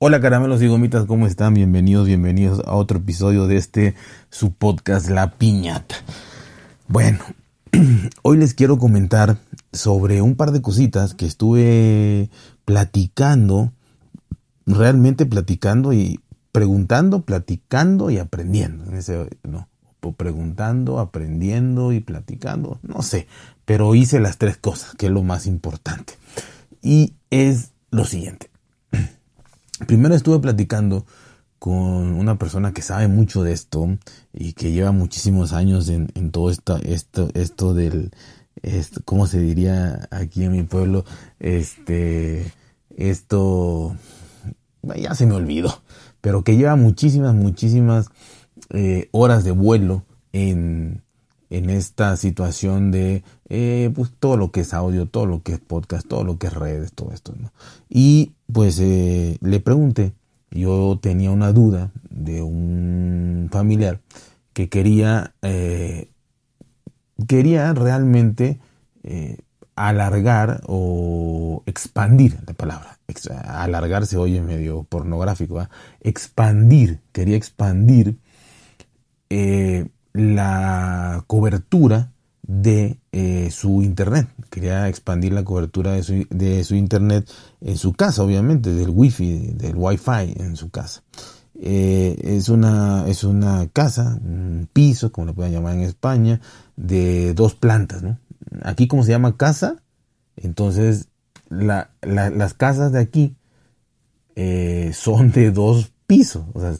Hola caramelos y gomitas, ¿cómo están? Bienvenidos, bienvenidos a otro episodio de este su podcast La Piñata. Bueno, hoy les quiero comentar sobre un par de cositas que estuve platicando, realmente platicando y preguntando, platicando y aprendiendo. No, preguntando, aprendiendo y platicando, no sé, pero hice las tres cosas, que es lo más importante. Y es lo siguiente. Primero estuve platicando con una persona que sabe mucho de esto y que lleva muchísimos años en, todo esto, esto, esto del, esto, ¿cómo se diría aquí en mi pueblo? Este, esto, ya se me olvidó, pero que lleva muchísimas, muchísimas eh, horas de vuelo en, en esta situación de eh, pues todo lo que es audio, todo lo que es podcast, todo lo que es redes, todo esto. Y pues eh, le pregunté, yo tenía una duda de un familiar que quería, eh, quería realmente alargar o expandir la palabra. alargar se oye medio pornográfico, expandir, quería expandir la cobertura de eh, su internet. Quería expandir la cobertura de su, de su, internet en su casa, obviamente, del wifi, del wifi en su casa. Eh, es, una, es una casa, un piso, como le pueden llamar en España, de dos plantas. Aquí como se llama casa, entonces la, las casas de aquí eh, son de dos pisos, o, sea,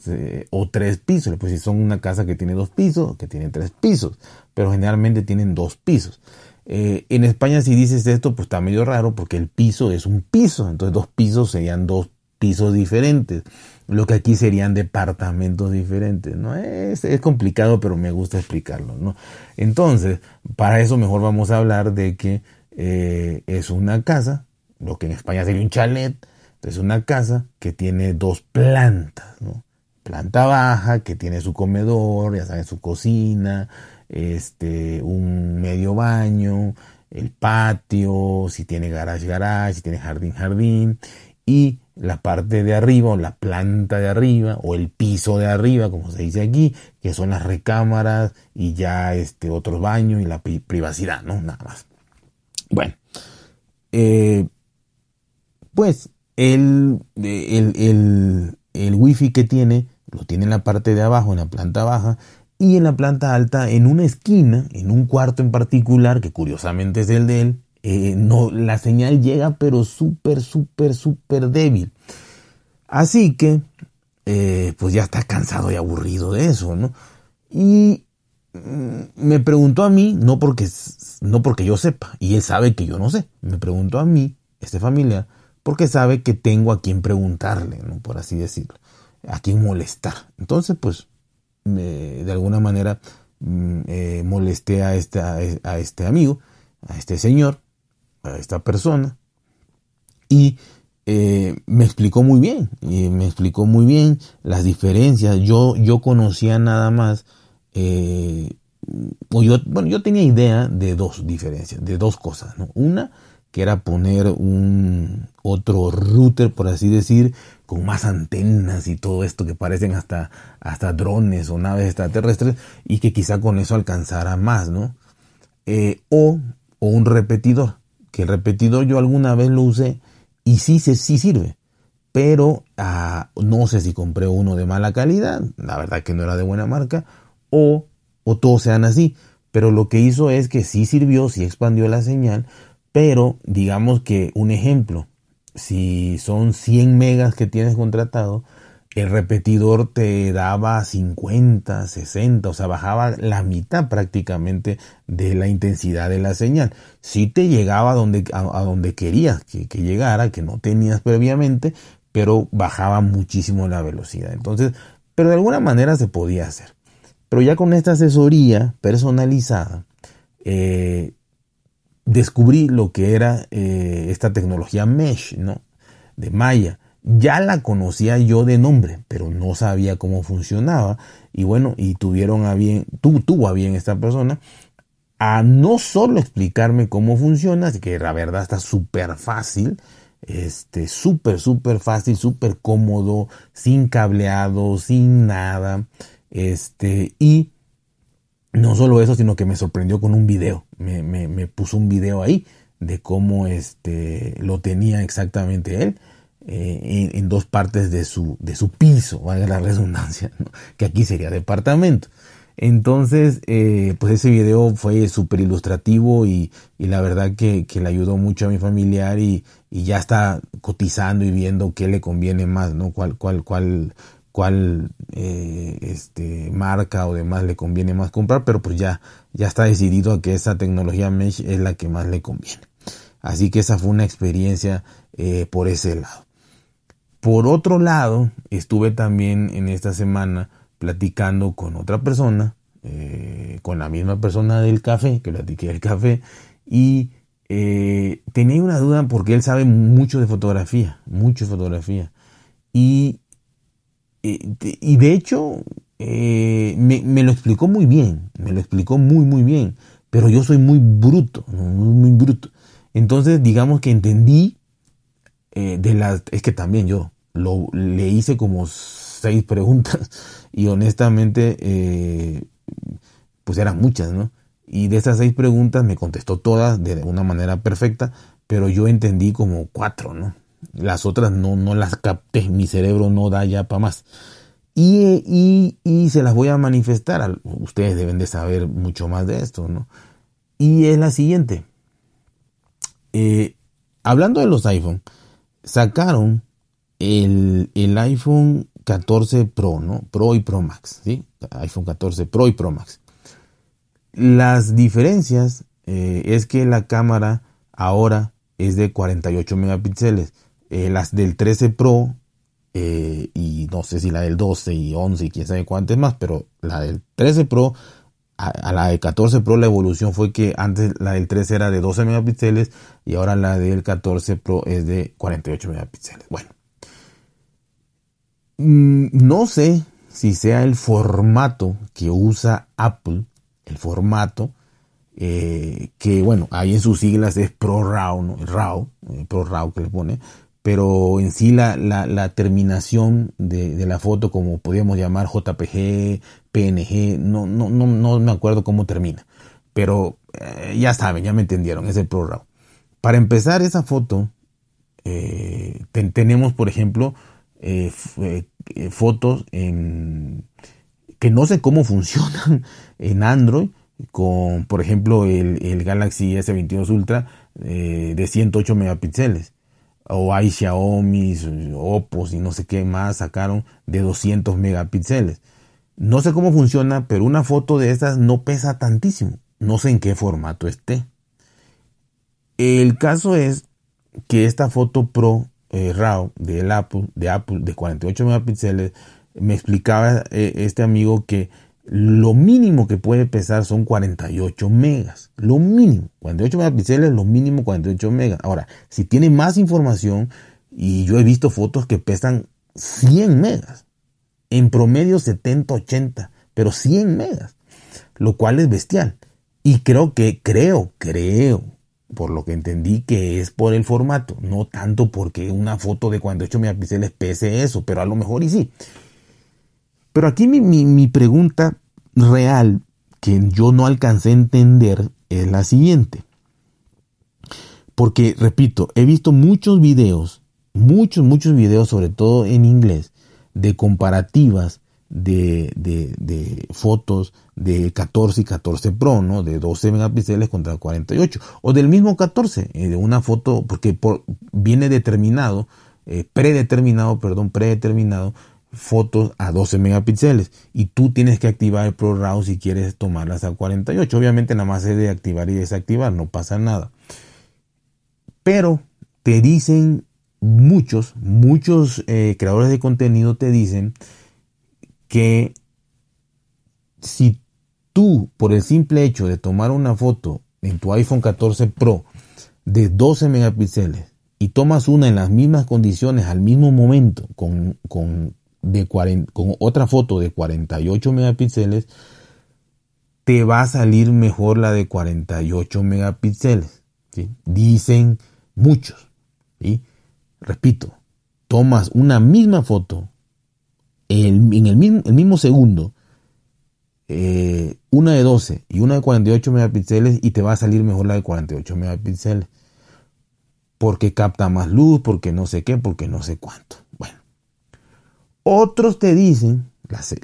o tres pisos, pues si son una casa que tiene dos pisos, que tiene tres pisos, pero generalmente tienen dos pisos. Eh, en España si dices esto, pues está medio raro porque el piso es un piso, entonces dos pisos serían dos pisos diferentes, lo que aquí serían departamentos diferentes, ¿no? Es, es complicado, pero me gusta explicarlo, ¿no? Entonces, para eso mejor vamos a hablar de que eh, es una casa, lo que en España sería un chalet, es una casa que tiene dos plantas. Planta baja, que tiene su comedor, ya saben, su cocina, este, un medio baño, el patio, si tiene garage, garage, si tiene jardín, jardín, y la parte de arriba, o la planta de arriba, o el piso de arriba, como se dice aquí, que son las recámaras y ya este, otros baños y la privacidad, ¿no? Nada más. Bueno, eh, pues el, el, el, wifi que tiene lo tiene en la parte de abajo, en la planta baja, y en la planta alta, en una esquina, en un cuarto en particular, que curiosamente es el de él, eh, no, la señal llega pero súper, súper, súper débil. Así que, eh, pues ya está cansado y aburrido de eso, ¿no? Y mm, me preguntó a mí, no porque, no porque yo sepa, y él sabe que yo no sé, me preguntó a mí, este familia, porque sabe que tengo a quien preguntarle, ¿no? por así decirlo, a quien molestar. Entonces, pues, de alguna manera mm, eh, molesté a este, a este amigo, a este señor, a esta persona, y eh, me explicó muy bien, y me explicó muy bien las diferencias. Yo, yo conocía nada más, eh, o yo, bueno, yo tenía idea de dos diferencias, de dos cosas, ¿no? Una, que era poner un otro router, por así decir, con más antenas y todo esto que parecen hasta, hasta drones o naves extraterrestres y que quizá con eso alcanzara más, ¿no? Eh, o, o, un repetidor, que el repetidor yo alguna vez lo usé y sí, sí, sí sirve, pero ah, no sé si compré uno de mala calidad, la verdad que no era de buena marca, o, o todos sean así, pero lo que hizo es que sí sirvió, sí expandió la señal, pero digamos que un ejemplo, si son 100 megas que tienes contratado, el repetidor te daba 50, 60, o sea, bajaba la mitad prácticamente de la intensidad de la señal. Si te llegaba a donde, a, donde querías que, que, llegara, que no tenías previamente, pero bajaba muchísimo la velocidad. Entonces, pero de alguna manera se podía hacer. Pero ya con esta asesoría personalizada, eh, descubrí lo que era eh, esta tecnología Mesh, ¿no? De Maya. Ya la conocía yo de nombre, pero no sabía cómo funcionaba. Y bueno, y tuvieron a bien, tuvo a bien esta persona a no solo explicarme cómo funciona, que la verdad está súper fácil, este, súper, súper fácil, súper cómodo, sin cableado, sin nada, este, y no solo eso, sino que me sorprendió con un video, me, me, puso un video ahí de cómo este, lo tenía exactamente él. Eh, en, dos partes de su, de su piso, valga la redundancia, que aquí sería departamento. Entonces, eh, pues ese video fue súper ilustrativo y, la verdad que, le ayudó mucho a mi familiar y, ya está cotizando y viendo qué le conviene más, ¿no? Cuál, cuál, cuál, cuál eh, este, marca o demás le conviene más comprar, pero pues ya, ya está decidido a que esa tecnología Mesh es la que más le conviene. Así que esa fue una experiencia eh, por ese lado. Por otro lado, estuve también en esta semana platicando con otra persona, eh, con la misma persona del café, que platiqué del café, y eh, tenía una duda porque él sabe mucho de fotografía, mucho de fotografía. Y, y de hecho, me, me, lo explicó muy bien, me lo explicó muy, muy bien, pero yo soy muy bruto, muy, bruto. Entonces, digamos que entendí de las, es que también yo lo, le hice como seis preguntas y honestamente eh, pues eran muchas, ¿no? Y de esas seis preguntas me contestó todas de una manera perfecta, pero yo entendí como cuatro, ¿no? Las otras no, no las capté, mi cerebro no da ya para más. Y, y, se las voy a manifestar, ustedes deben de saber mucho más de esto, ¿no? Y es la siguiente. Eh, hablando de los iPhone, sacaron el, el iPhone 14 Pro, ¿no? Pro y Pro Max, ¿sí? iPhone 14 Pro y Pro Max. Las diferencias eh, es que la cámara ahora es de 48 megapíxeles. Eh, las del 13 Pro eh, y no sé si la del 12 y 11 y quién sabe cuántas más, pero la del 13 Pro a, la del 14 Pro la evolución fue que antes la del 13 era de 12 megapíxeles y ahora la del 14 Pro es de 48 megapíxeles. Bueno, Mm, no sé si sea el formato que usa Apple, el formato eh, que, bueno, ahí en sus siglas es ProRAW, ¿no? RAW, eh, ProRAW que le pone, pero en sí la, la, terminación de, la foto, como podríamos llamar JPG, PNG, no, no, no, no me acuerdo cómo termina, pero eh, ya saben, ya me entendieron, es el ProRAW. Para empezar esa foto, tenemos, por ejemplo, eh, eh, eh, fotos en, que no sé cómo funcionan en Android con, por ejemplo, el, Galaxy S22 Ultra de 108 megapíxeles. O hay Xiaomi, Oppo y no sé qué más sacaron de 200 megapíxeles. No sé cómo funciona, pero una foto de estas no pesa tantísimo. No sé en qué formato esté. El caso es que esta foto Pro eh, RAW de Apple, de Apple de 48 megapíxeles, me explicaba eh, este amigo que lo mínimo que puede pesar son 48 megas. Lo mínimo. 48 megapíxeles, lo mínimo 48 megas. Ahora, si tiene más información, y yo he visto fotos que pesan 100 megas. En promedio 70, 80, pero 100 megas. Lo cual es bestial. Y creo que, creo, creo por lo que entendí que es por el formato, no tanto porque una foto de 48 megapíxeles pese eso, pero a lo mejor y sí. Pero aquí mi, mi pregunta real que yo no alcancé a entender es la siguiente. Porque, repito, he visto muchos videos, muchos, muchos videos, sobre todo en inglés, de comparativas de, de, de, fotos de 14 y 14 Pro, ¿no? De 12 megapíxeles contra 48. O del mismo 14, eh, de una foto, porque por, viene determinado, eh, predeterminado, perdón, predeterminado, fotos a 12 megapíxeles. Y tú tienes que activar el ProRAW si quieres tomarlas a 48. Obviamente nada más es de activar y desactivar, no pasa nada. Pero te dicen muchos, muchos eh, creadores de contenido te dicen que si tú, por el simple hecho de tomar una foto en tu iPhone 14 Pro de 12 megapíxeles y tomas una en las mismas condiciones al mismo momento con, con, de con otra foto de 48 megapíxeles, te va a salir mejor la de 48 megapíxeles. Dicen muchos. repito, tomas una misma foto en el mismo, el mismo segundo, eh, una de 12 y una de 48 megapíxeles y te va a salir mejor la de 48 megapíxeles. Porque capta más luz, porque no sé qué, porque no sé cuánto. Otros te dicen, esa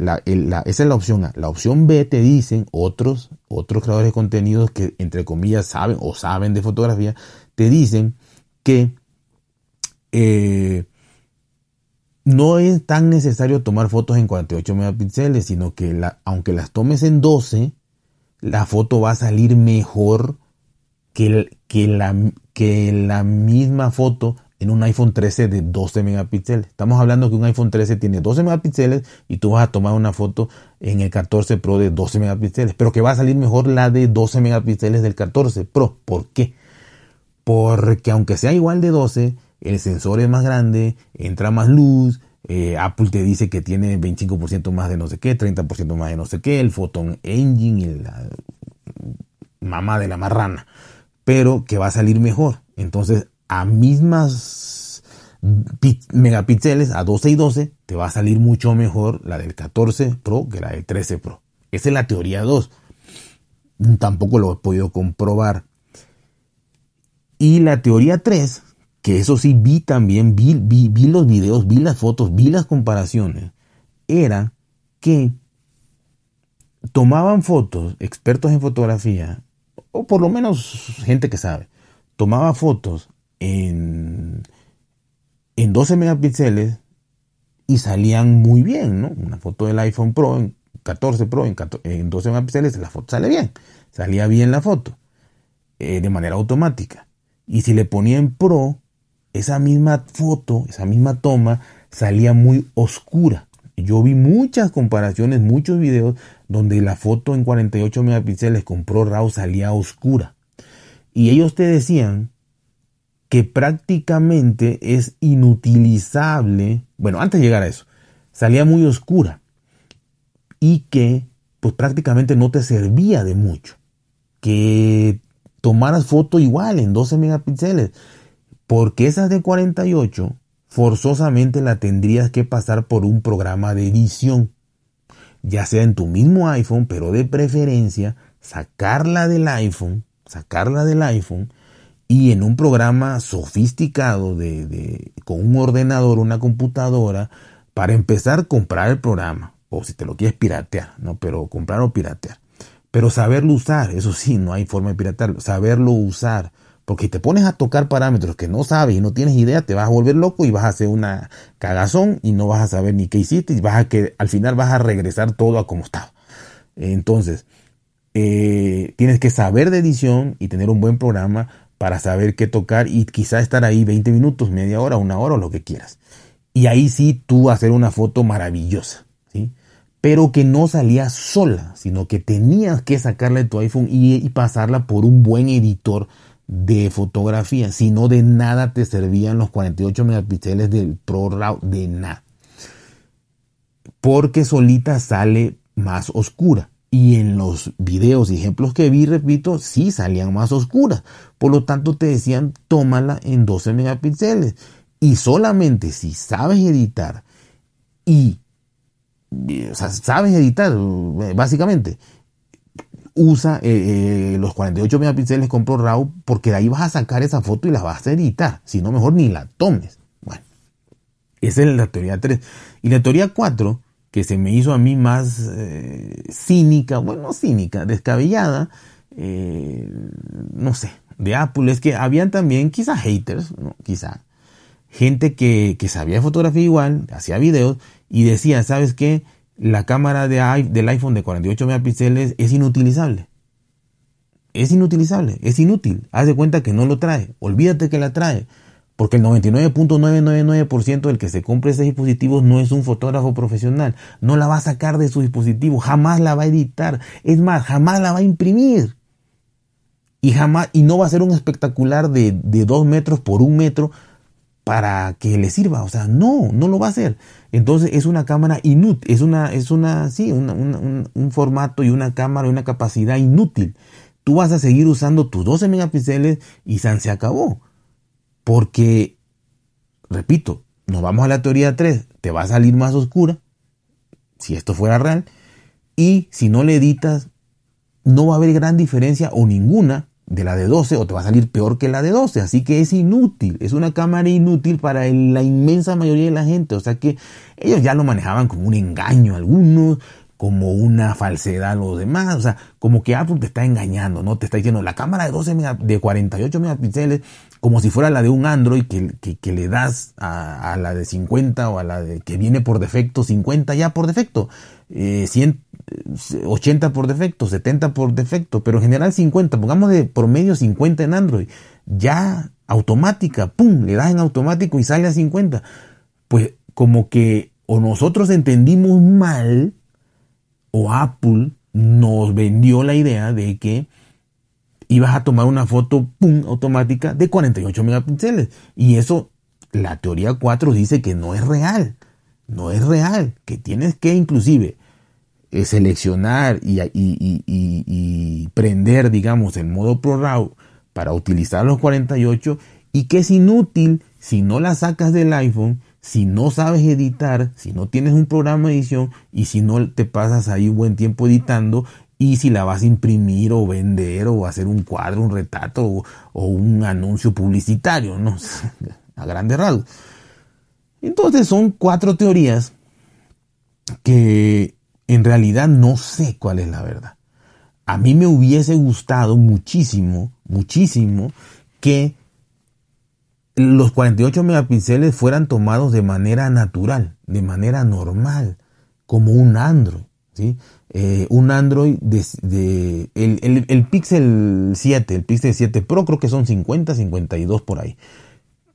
es la opción A. La opción B te dicen otros, otros creadores de contenidos que entre comillas saben o saben de fotografía, te dicen que eh, no es tan necesario tomar fotos en 48 megapíxeles, sino que aunque las tomes en 12, la foto va a salir mejor que, la, que la misma foto en un iPhone 13 de 12 megapíxeles. Estamos hablando que un iPhone 13 tiene 12 megapíxeles y tú vas a tomar una foto en el 14 Pro de 12 megapíxeles, pero que va a salir mejor la de 12 megapíxeles del 14 Pro. ¿Por qué? Porque aunque sea igual de 12, el sensor es más grande, entra más luz, eh, Apple te dice que tiene 25% más de no sé qué, 30% más de no sé qué, el Photon Engine y la mamá de la marrana, pero que va a salir mejor. Entonces, a mismas megapíxeles, a 12 y 12, te va a salir mucho mejor la del 14 Pro que la del 13 Pro. Esa es la teoría 2. Tampoco lo he podido comprobar. Y la teoría 3 que eso sí vi también, vi, vi, los videos, vi las fotos, vi las comparaciones, era que tomaban fotos, expertos en fotografía, o por lo menos gente que sabe, tomaba fotos en, en 12 megapíxeles y salían muy bien, ¿no? Una foto del iPhone Pro en 14 Pro en, en 12 megapíxeles, la foto sale bien, salía bien la foto, eh, de manera automática. Y si le ponía en Pro, esa misma foto, esa misma toma salía muy oscura. Yo vi muchas comparaciones, muchos videos donde la foto en 48 megapíxeles con ProRAW salía oscura. Y ellos te decían que prácticamente es inutilizable, bueno, antes de llegar a eso, salía muy oscura y que pues prácticamente no te servía de mucho. Que tomaras foto igual en 12 megapíxeles porque esas de 48 forzosamente la tendrías que pasar por un programa de edición, ya sea en tu mismo iPhone, pero de preferencia sacarla del iPhone, sacarla del iPhone y en un programa sofisticado de, de, con un ordenador, una computadora, para empezar comprar el programa, o si te lo quieres piratear, ¿no? Pero comprar o piratear. Pero saberlo usar, eso sí, no hay forma de piratearlo, saberlo usar porque te pones a tocar parámetros que no sabes y no tienes idea, te vas a volver loco y vas a hacer una cagazón y no vas a saber ni qué hiciste y vas a que al final vas a regresar todo a como estaba. Entonces, eh, tienes que saber de edición y tener un buen programa para saber qué tocar y quizá estar ahí 20 minutos, media hora, una hora o lo que quieras. Y ahí sí tú hacer una foto maravillosa, ¿sí? Pero que no salía sola, sino que tenías que sacarla tu iPhone y, pasarla por un buen editor de fotografía, sino de nada te servían los 48 megapíxeles del ProRAW, de nada. Porque solita sale más oscura. Y en los videos y ejemplos que vi, repito, sí salían más oscuras. Por lo tanto, te decían, tómala en 12 megapíxeles. Y solamente si sabes editar y, sea, sabes editar, básicamente, usa eh, eh, los 48 megapíxeles con ProRAW porque de ahí vas a sacar esa foto y la vas a editar. Si no, mejor ni la tomes. Bueno, esa es la teoría 3. Y la teoría 4, que se me hizo a mí más eh, cínica, bueno, cínica, descabellada, no sé, de Apple, es que habían también quizá haters, ¿no? quizá, gente que, que sabía fotografía igual, hacía videos y decía, ¿sabes qué? la cámara de, del iPhone de 48 megapíxeles es inutilizable. Es inutilizable, es inútil. Haz de cuenta que no lo trae. Olvídate que la trae. Porque el 99.999% del que se compre ese dispositivo no es un fotógrafo profesional. No la va a sacar de su dispositivo. Jamás la va a editar. Es más, jamás la va a imprimir. Y jamás, y no va a ser un espectacular de, de dos metros por un metro para que le sirva. O sea, no, no lo va a hacer. Entonces es una cámara inútil, es una, es una, sí, un, formato y una cámara y una capacidad inútil. Tú vas a seguir usando tus 12 megapíxeles y se acabó. Porque repito, nos vamos a la teoría 3, te va a salir más oscura, si esto fuera real, y si no le editas, no va a haber gran diferencia o ninguna de la de 12 o te va a salir peor que la de 12. Así que es inútil, es una cámara inútil para la inmensa mayoría de la gente. O sea que ellos ya lo manejaban como un engaño algunos, como una falsedad a los demás. O sea, como que Apple te está engañando, ¿no? Te está diciendo la cámara de 12 de 48 megapíxeles como si fuera la de un Android que, que, le das a, la de 50 o a la de que viene por defecto 50 ya por defecto, eh, 80 por defecto, 70 por defecto, pero en general 50, pongamos de promedio 50 en Android, ya automática, pum, le das en automático y sale a 50. Pues como que o nosotros entendimos mal o Apple nos vendió la idea de que ibas a tomar una foto pum, automática de 48 megapíxeles. Y eso, la teoría 4 dice que no es real. No es real. Que tienes que inclusive eh, seleccionar y, y, prender, digamos, el modo Pro para utilizar los 48 y que es inútil si no la sacas del iPhone, si no sabes editar, si no tienes un programa de edición y si no te pasas ahí un buen tiempo editando y si la vas a imprimir o vender o hacer un cuadro, un retrato o, un anuncio publicitario, ¿no? a grandes rasgos. Entonces son cuatro teorías que en realidad no sé cuál es la verdad. A mí me hubiese gustado muchísimo, muchísimo que los 48 megapíxeles fueran tomados de manera natural, de manera normal, como un Android. ¿Sí? Eh, un Android de, el, Pixel 7, el Pixel 7 Pro creo que son 50, 52 por ahí.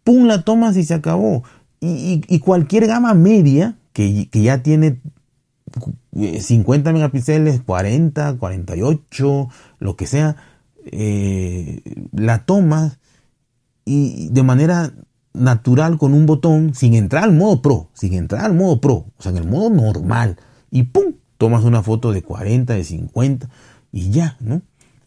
Pum, la tomas y se acabó. Y, cualquier gama media que, ya tiene 50 eh, megapíxeles, 40, 48, lo que sea, eh, la tomas y de manera natural con un botón sin entrar al modo Pro, sin entrar al modo Pro, o sea, en el modo normal. Y pum, tomas una foto de 40, de 50 y ya, ¿no?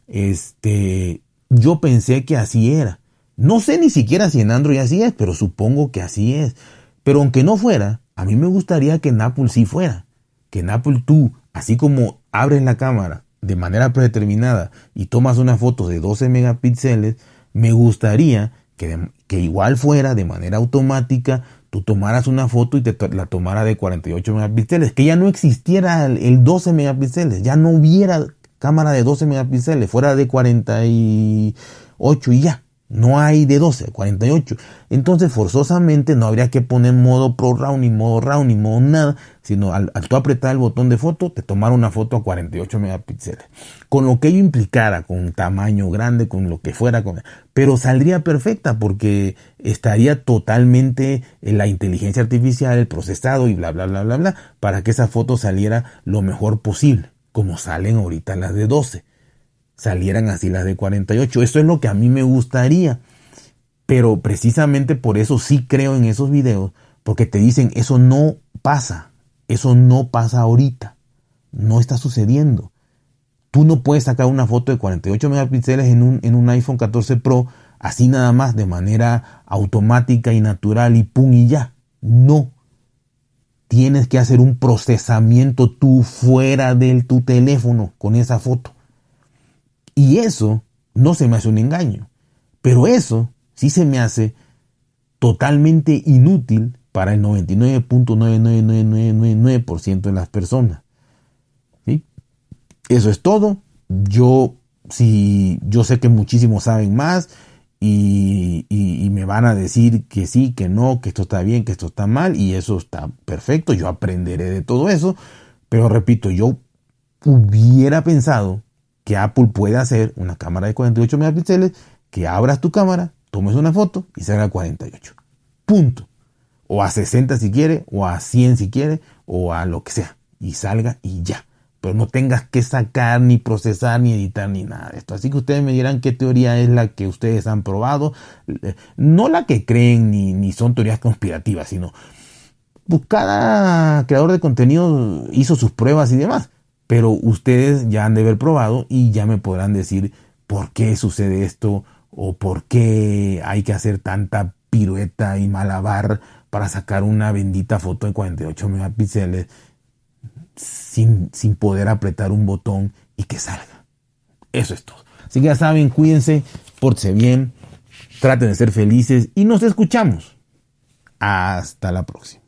Este, yo pensé que así era. No sé ni siquiera si en Android así es, pero supongo que así es. Pero aunque no fuera, a mí me gustaría que en Apple sí fuera. Que en Apple tú, así como abres la cámara de manera predeterminada y tomas una foto de 12 megapíxeles, me gustaría que, que igual fuera de manera automática tú tomaras una foto y te la tomara de 48 megapíxeles, que ya no existiera el, 12 megapíxeles, ya no hubiera cámara de 12 megapíxeles, fuera de 48 y ya. No hay de 12, 48. Entonces, forzosamente no habría que poner modo Pro RAW, ni modo RAW, ni modo nada, sino al, tú apretar el botón de foto, te tomar una foto a 48 megapíxeles. Con lo que ello implicara, con tamaño grande, con lo que fuera, con, pero saldría perfecta porque estaría totalmente en la inteligencia artificial, el procesado y bla, bla, bla, bla, bla, para que esa foto saliera lo mejor posible, como salen ahorita las de 12 salieran así las de 48. Eso es lo que a mí me gustaría. Pero precisamente por eso sí creo en esos videos, porque te dicen, eso no pasa, eso no pasa ahorita, no está sucediendo. Tú no puedes sacar una foto de 48 megapíxeles en un, en un iPhone 14 Pro así nada más de manera automática y natural y pum y ya. No. Tienes que hacer un procesamiento tú fuera de tu teléfono con esa foto. Y eso no se me hace un engaño. Pero eso sí se me hace totalmente inútil para el 99.99999% de las personas. ¿Sí? Eso es todo. Yo, si, yo sé que muchísimos saben más y, y, me van a decir que sí, que no, que esto está bien, que esto está mal y eso está perfecto. Yo aprenderé de todo eso. Pero repito, yo hubiera pensado que Apple puede hacer una cámara de 48 megapíxeles, que abras tu cámara, tomes una foto y salga a 48. Punto. O a 60 si quiere, o a 100 si quiere, o a lo que sea. Y salga y ya. Pero no tengas que sacar, ni procesar, ni editar, ni nada de esto. Así que ustedes me dirán qué teoría es la que ustedes han probado. No la que creen, ni, ni son teorías conspirativas, sino pues cada creador de contenido hizo sus pruebas y demás pero ustedes ya han de haber probado y ya me podrán decir por qué sucede esto o por qué hay que hacer tanta pirueta y malabar para sacar una bendita foto de 48 megapíxeles sin, sin poder apretar un botón y que salga. Eso es todo. Así que ya saben, cuídense, pórtense bien, traten de ser felices y nos escuchamos. Hasta la próxima.